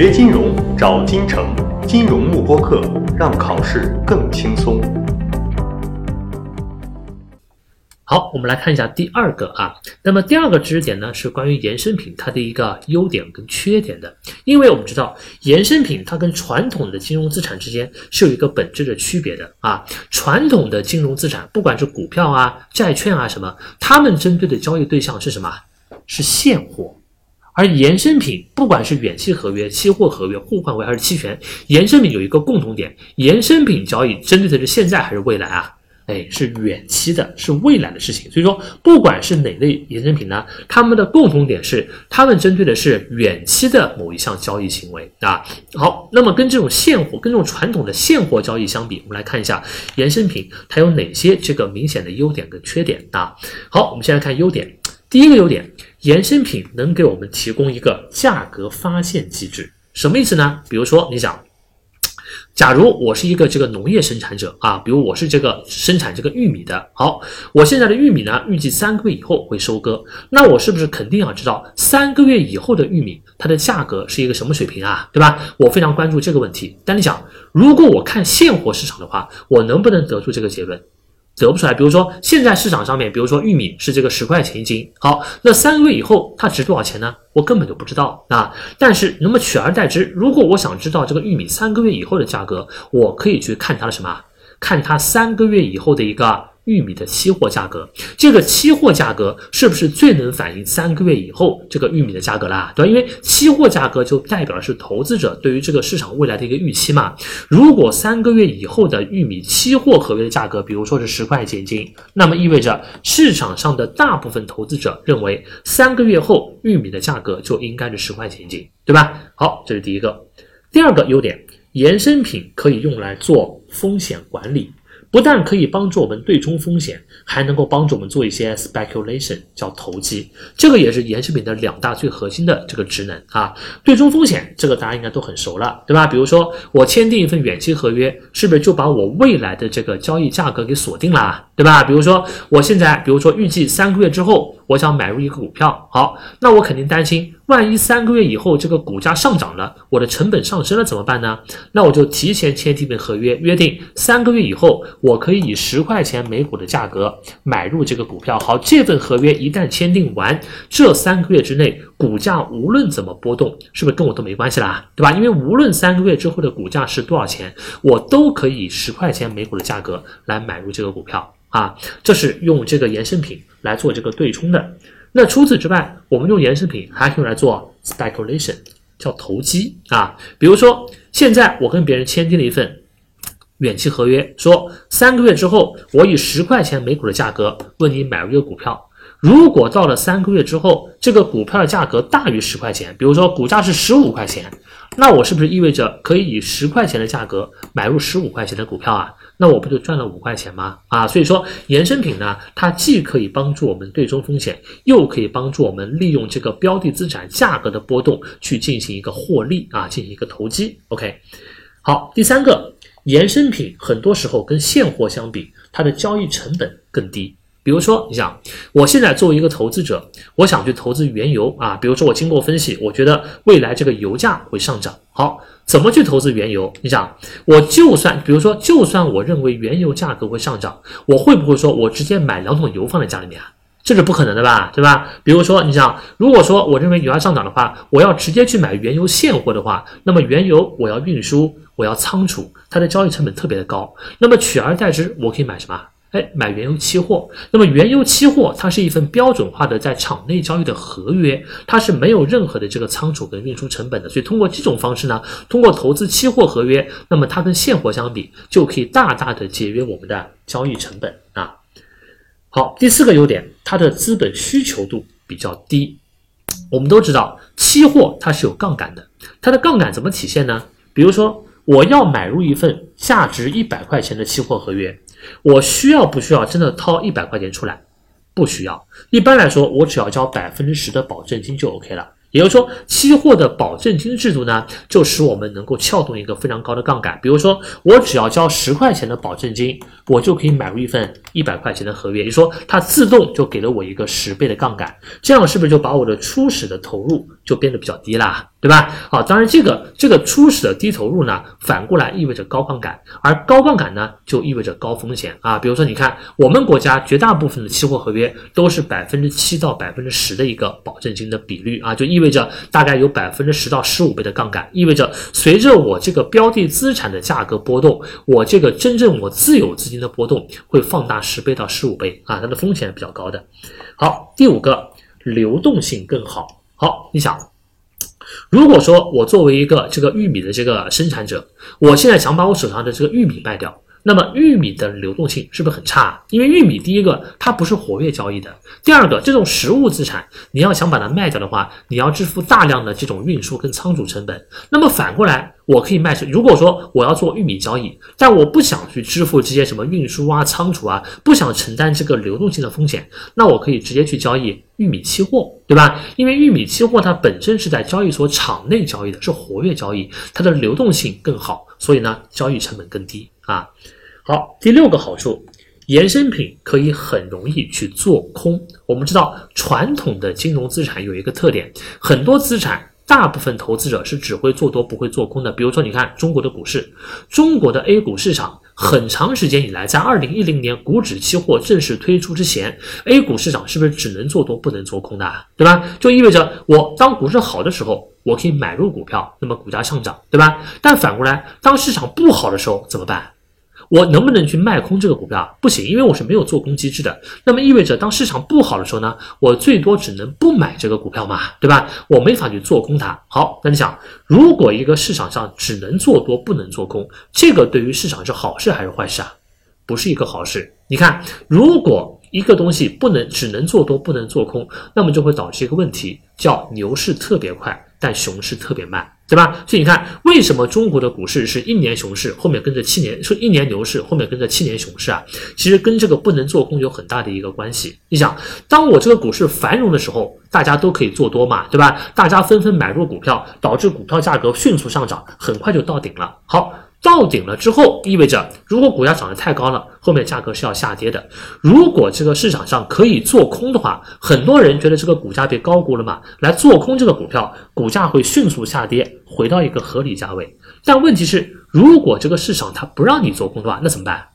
学金融找金城，金融慕播课，让考试更轻松。好，我们来看一下第二个啊。那么第二个知识点呢，是关于衍生品它的一个优点跟缺点的。因为我们知道，衍生品它跟传统的金融资产之间是有一个本质的区别的啊。传统的金融资产，不管是股票啊、债券啊什么，他们针对的交易对象是什么？是现货。而衍生品，不管是远期合约、期货合约、互换汇还是期权，衍生品有一个共同点：衍生品交易针对的是现在还是未来啊？哎，是远期的，是未来的事情。所以说，不管是哪类衍生品呢，它们的共同点是，它们针对的是远期的某一项交易行为啊。好，那么跟这种现货、跟这种传统的现货交易相比，我们来看一下衍生品它有哪些这个明显的优点跟缺点啊。好，我们先来看优点。第一个优点，衍生品能给我们提供一个价格发现机制，什么意思呢？比如说，你想。假如我是一个这个农业生产者啊，比如我是这个生产这个玉米的，好，我现在的玉米呢，预计三个月以后会收割，那我是不是肯定要知道三个月以后的玉米它的价格是一个什么水平啊，对吧？我非常关注这个问题。但你想，如果我看现货市场的话，我能不能得出这个结论？得不出来，比如说现在市场上面，比如说玉米是这个十块钱一斤，好，那三个月以后它值多少钱呢？我根本就不知道啊。但是那么取而代之，如果我想知道这个玉米三个月以后的价格，我可以去看它的什么？看它三个月以后的一个。玉米的期货价格，这个期货价格是不是最能反映三个月以后这个玉米的价格啦？对吧？因为期货价格就代表的是投资者对于这个市场未来的一个预期嘛。如果三个月以后的玉米期货合约的价格，比如说是十块钱一斤，那么意味着市场上的大部分投资者认为三个月后玉米的价格就应该是十块钱一斤，对吧？好，这是第一个。第二个优点，衍生品可以用来做风险管理。不但可以帮助我们对冲风险，还能够帮助我们做一些 speculation，叫投机。这个也是衍生品的两大最核心的这个职能啊。对冲风险，这个大家应该都很熟了，对吧？比如说我签订一份远期合约，是不是就把我未来的这个交易价格给锁定了，对吧？比如说我现在，比如说预计三个月之后。我想买入一个股票，好，那我肯定担心，万一三个月以后这个股价上涨了，我的成本上升了怎么办呢？那我就提前签订份合约，约定三个月以后，我可以以十块钱每股的价格买入这个股票。好，这份合约一旦签订完，这三个月之内，股价无论怎么波动，是不是跟我都没关系啦？对吧？因为无论三个月之后的股价是多少钱，我都可以以十块钱每股的价格来买入这个股票。啊，这是用这个衍生品来做这个对冲的。那除此之外，我们用衍生品还可以用来做 speculation，叫投机啊。比如说，现在我跟别人签订了一份远期合约，说三个月之后，我以十块钱每股的价格问你买入一个股票。如果到了三个月之后，这个股票的价格大于十块钱，比如说股价是十五块钱，那我是不是意味着可以以十块钱的价格买入十五块钱的股票啊？那我不就赚了五块钱吗？啊，所以说衍生品呢，它既可以帮助我们对冲风险，又可以帮助我们利用这个标的资产价格的波动去进行一个获利啊，进行一个投机。OK，好，第三个，衍生品很多时候跟现货相比，它的交易成本更低。比如说，你想，我现在作为一个投资者，我想去投资原油啊。比如说，我经过分析，我觉得未来这个油价会上涨。好，怎么去投资原油？你想，我就算，比如说，就算我认为原油价格会上涨，我会不会说我直接买两桶油放在家里面啊？这是不可能的吧，对吧？比如说，你想，如果说我认为油价上涨的话，我要直接去买原油现货的话，那么原油我要运输，我要仓储，它的交易成本特别的高。那么取而代之，我可以买什么？哎，买原油期货。那么原油期货它是一份标准化的在场内交易的合约，它是没有任何的这个仓储跟运输成本的。所以通过这种方式呢，通过投资期货合约，那么它跟现货相比，就可以大大的节约我们的交易成本啊。好，第四个优点，它的资本需求度比较低。我们都知道，期货它是有杠杆的，它的杠杆怎么体现呢？比如说，我要买入一份价值一百块钱的期货合约。我需要不需要真的掏一百块钱出来？不需要。一般来说，我只要交百分之十的保证金就 OK 了。也就是说，期货的保证金制度呢，就使我们能够撬动一个非常高的杠杆。比如说，我只要交十块钱的保证金，我就可以买入一份一百块钱的合约。也就是说，它自动就给了我一个十倍的杠杆。这样是不是就把我的初始的投入就变得比较低啦，对吧？好，当然这个这个初始的低投入呢，反过来意味着高杠杆，而高杠杆呢就意味着高风险啊。比如说，你看我们国家绝大部分的期货合约都是百分之七到百分之十的一个保证金的比率啊，就意味着大概有百分之十到十五倍的杠杆，意味着随着我这个标的资产的价格波动，我这个真正我自有资金的波动会放大十倍到十五倍啊，它的风险比较高的。好，第五个，流动性更好。好，你想，如果说我作为一个这个玉米的这个生产者，我现在想把我手上的这个玉米卖掉。那么玉米的流动性是不是很差？因为玉米第一个它不是活跃交易的，第二个这种实物资产，你要想把它卖掉的话，你要支付大量的这种运输跟仓储成本。那么反过来，我可以卖出。如果说我要做玉米交易，但我不想去支付这些什么运输啊、仓储啊，不想承担这个流动性的风险，那我可以直接去交易玉米期货，对吧？因为玉米期货它本身是在交易所场内交易的，是活跃交易，它的流动性更好。所以呢，交易成本更低啊。好，第六个好处，衍生品可以很容易去做空。我们知道，传统的金融资产有一个特点，很多资产大部分投资者是只会做多不会做空的。比如说，你看中国的股市，中国的 A 股市场，很长时间以来，在二零一零年股指期货正式推出之前，A 股市场是不是只能做多不能做空的，对吧？就意味着我当股市好的时候。我可以买入股票，那么股价上涨，对吧？但反过来，当市场不好的时候怎么办？我能不能去卖空这个股票？不行，因为我是没有做空机制的。那么意味着，当市场不好的时候呢，我最多只能不买这个股票嘛，对吧？我没法去做空它。好，那你想，如果一个市场上只能做多不能做空，这个对于市场是好事还是坏事啊？不是一个好事。你看，如果一个东西不能只能做多不能做空，那么就会导致一个问题，叫牛市特别快。但熊市特别慢，对吧？所以你看，为什么中国的股市是一年熊市，后面跟着七年，说一年牛市，后面跟着七年熊市啊？其实跟这个不能做空有很大的一个关系。你想，当我这个股市繁荣的时候，大家都可以做多嘛，对吧？大家纷纷买入股票，导致股票价格迅速上涨，很快就到顶了。好。到顶了之后，意味着如果股价涨得太高了，后面价格是要下跌的。如果这个市场上可以做空的话，很多人觉得这个股价被高估了嘛，来做空这个股票，股价会迅速下跌，回到一个合理价位。但问题是，如果这个市场它不让你做空的话，那怎么办？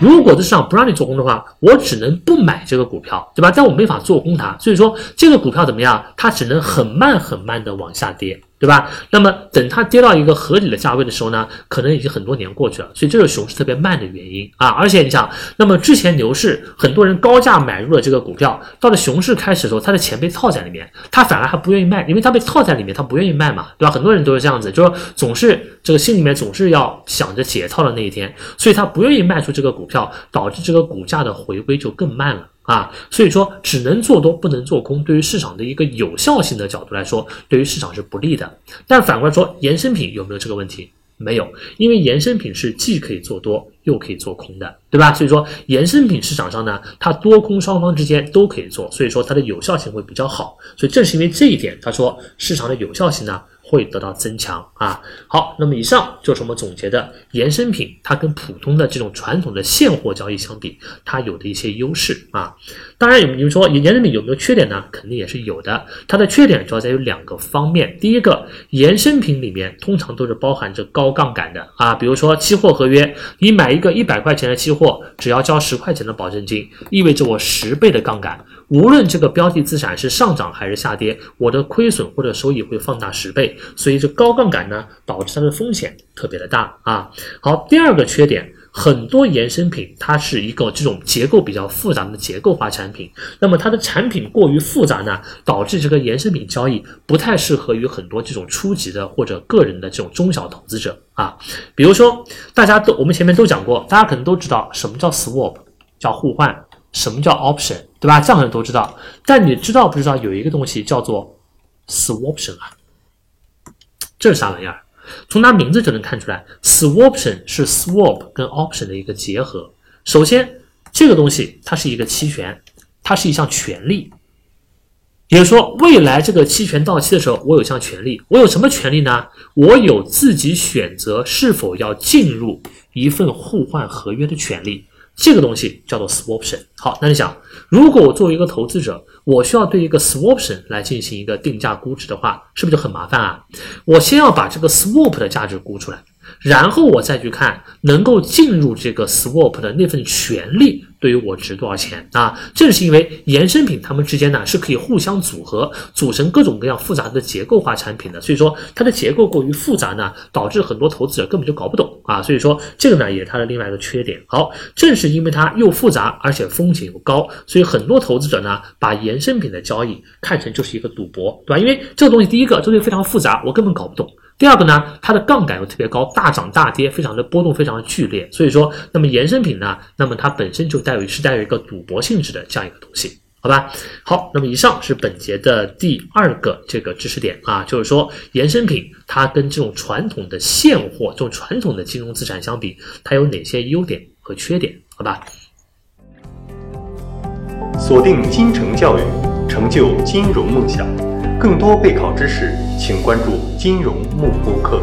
如果这市场不让你做空的话，我只能不买这个股票，对吧？但我没法做空它，所以说这个股票怎么样？它只能很慢很慢的往下跌。对吧？那么等它跌到一个合理的价位的时候呢，可能已经很多年过去了，所以这是熊市特别慢的原因啊。而且你想，那么之前牛市很多人高价买入了这个股票，到了熊市开始的时候，他的钱被套在里面，他反而还不愿意卖，因为他被套在里面，他不愿意卖嘛，对吧？很多人都是这样子，就是总是这个心里面总是要想着解套的那一天，所以他不愿意卖出这个股票，导致这个股价的回归就更慢了。啊，所以说只能做多不能做空，对于市场的一个有效性的角度来说，对于市场是不利的。但反过来说，衍生品有没有这个问题？没有，因为衍生品是既可以做多又可以做空的，对吧？所以说衍生品市场上呢，它多空双方之间都可以做，所以说它的有效性会比较好。所以正是因为这一点，他说市场的有效性呢。会得到增强啊！好，那么以上就是我们总结的衍生品，它跟普通的这种传统的现货交易相比，它有的一些优势啊。当然，有你们说衍生品有没有缺点呢？肯定也是有的。它的缺点主要在于两个方面。第一个，衍生品里面通常都是包含着高杠杆的啊，比如说期货合约，你买一个一百块钱的期货，只要交十块钱的保证金，意味着我十倍的杠杆。无论这个标的资产是上涨还是下跌，我的亏损或者收益会放大十倍，所以这高杠杆呢，导致它的风险特别的大啊。好，第二个缺点，很多衍生品它是一个这种结构比较复杂的结构化产品，那么它的产品过于复杂呢，导致这个衍生品交易不太适合于很多这种初级的或者个人的这种中小投资者啊。比如说，大家都我们前面都讲过，大家可能都知道什么叫 swap，叫互换。什么叫 option，对吧？这样的人都知道。但你知道不知道有一个东西叫做 swaption 啊？这是啥玩意儿？从它名字就能看出来，swaption 是 swap 跟 option 的一个结合。首先，这个东西它是一个期权，它是一项权利。也就是说，未来这个期权到期的时候，我有项权利。我有什么权利呢？我有自己选择是否要进入一份互换合约的权利。这个东西叫做 swaption。好，那你想，如果我作为一个投资者，我需要对一个 swaption 来进行一个定价估值的话，是不是就很麻烦啊？我先要把这个 swap 的价值估出来。然后我再去看能够进入这个 swap 的那份权利对于我值多少钱啊？正是因为衍生品它们之间呢是可以互相组合，组成各种各样复杂的结构化产品的。所以说它的结构过于复杂呢，导致很多投资者根本就搞不懂啊。所以说这个呢也是它的另外一个缺点。好，正是因为它又复杂而且风险又高，所以很多投资者呢把衍生品的交易看成就是一个赌博，对吧？因为这个东西第一个这东西非常复杂，我根本搞不懂。第二个呢，它的杠杆又特别高，大涨大跌，非常的波动，非常的剧烈。所以说，那么衍生品呢，那么它本身就带有是带有一个赌博性质的这样一个东西，好吧？好，那么以上是本节的第二个这个知识点啊，就是说衍生品它跟这种传统的现货、这种传统的金融资产相比，它有哪些优点和缺点？好吧？锁定金城教育，成就金融梦想。更多备考知识，请关注金融幕布课。